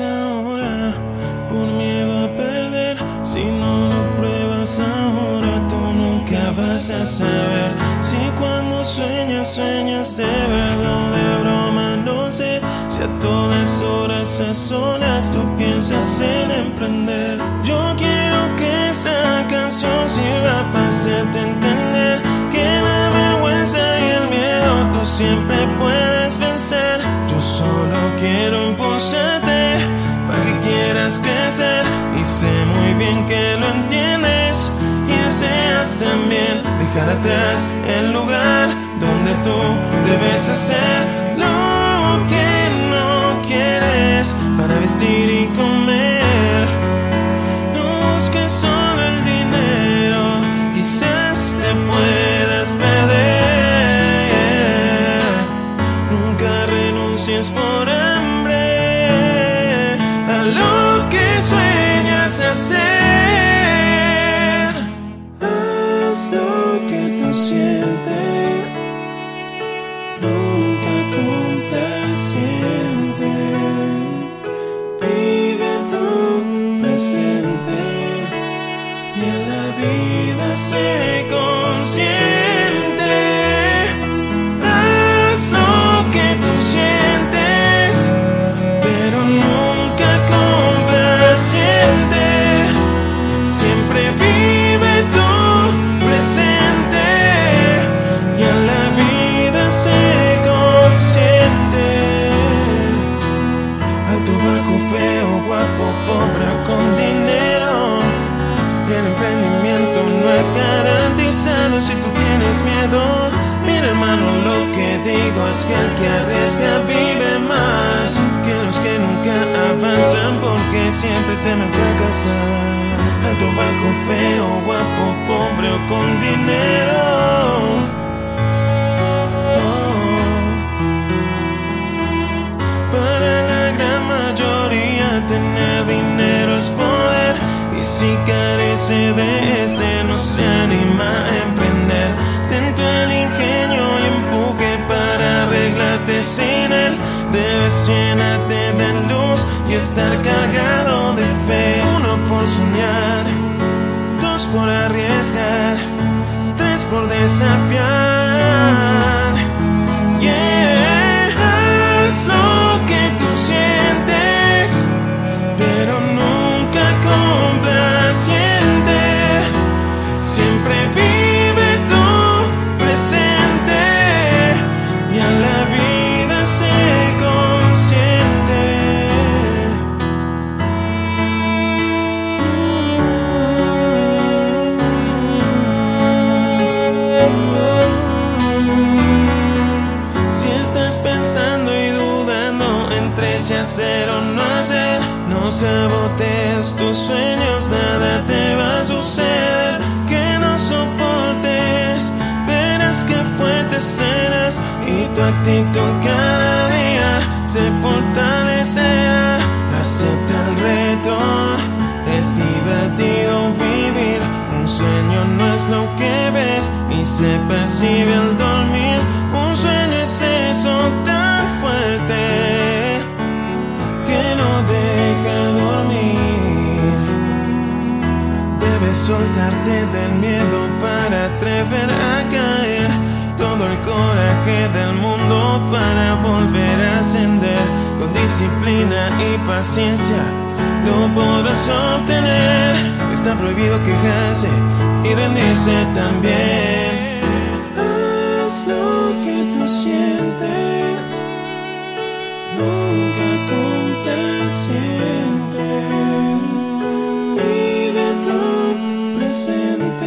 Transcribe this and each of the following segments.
Ahora, por miedo a perder, si no lo pruebas ahora, tú nunca vas a saber. Si cuando sueñas, sueñas de verdad, de broma, no sé. Si a todas horas, a solas, tú piensas en emprender. Yo quiero que esta canción sirva para hacerte entender que la vergüenza y el miedo tú siempre el lugar donde tú debes hacer lo que no quieres para vestir y comer. No busques solo el dinero, quizás te puedas perder. Nunca renuncies por hambre a lo que sueñas hacer. Haz sientes, nunca complaciente. Vive tu presente y en la vida sé consciente. Siempre temen fracasar. Alto, bajo, feo, guapo, pobre o con dinero. Estar cargado de fe. Uno por soñar, dos por arriesgar, tres por desafiar. Si hacer o no hacer, no sabotees tus sueños, nada te va a suceder. Que no soportes, verás que fuerte serás y tu actitud cada día se fortalecerá. Acepta el reto, es divertido vivir. Un sueño no es lo que ves y se percibe al dormir. Soltarte del miedo para atrever a caer. Todo el coraje del mundo para volver a ascender. Con disciplina y paciencia lo podrás obtener. Está prohibido quejarse y rendirse también. Haz lo que tú sientes, presente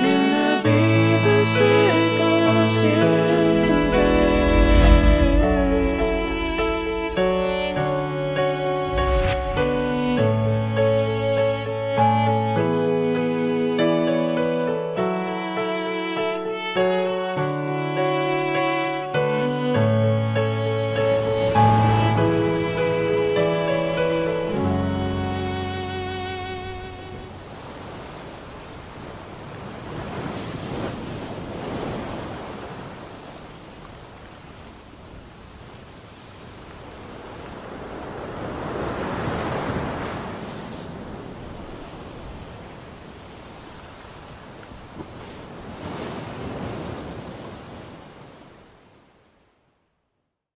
y en la vida se consiente.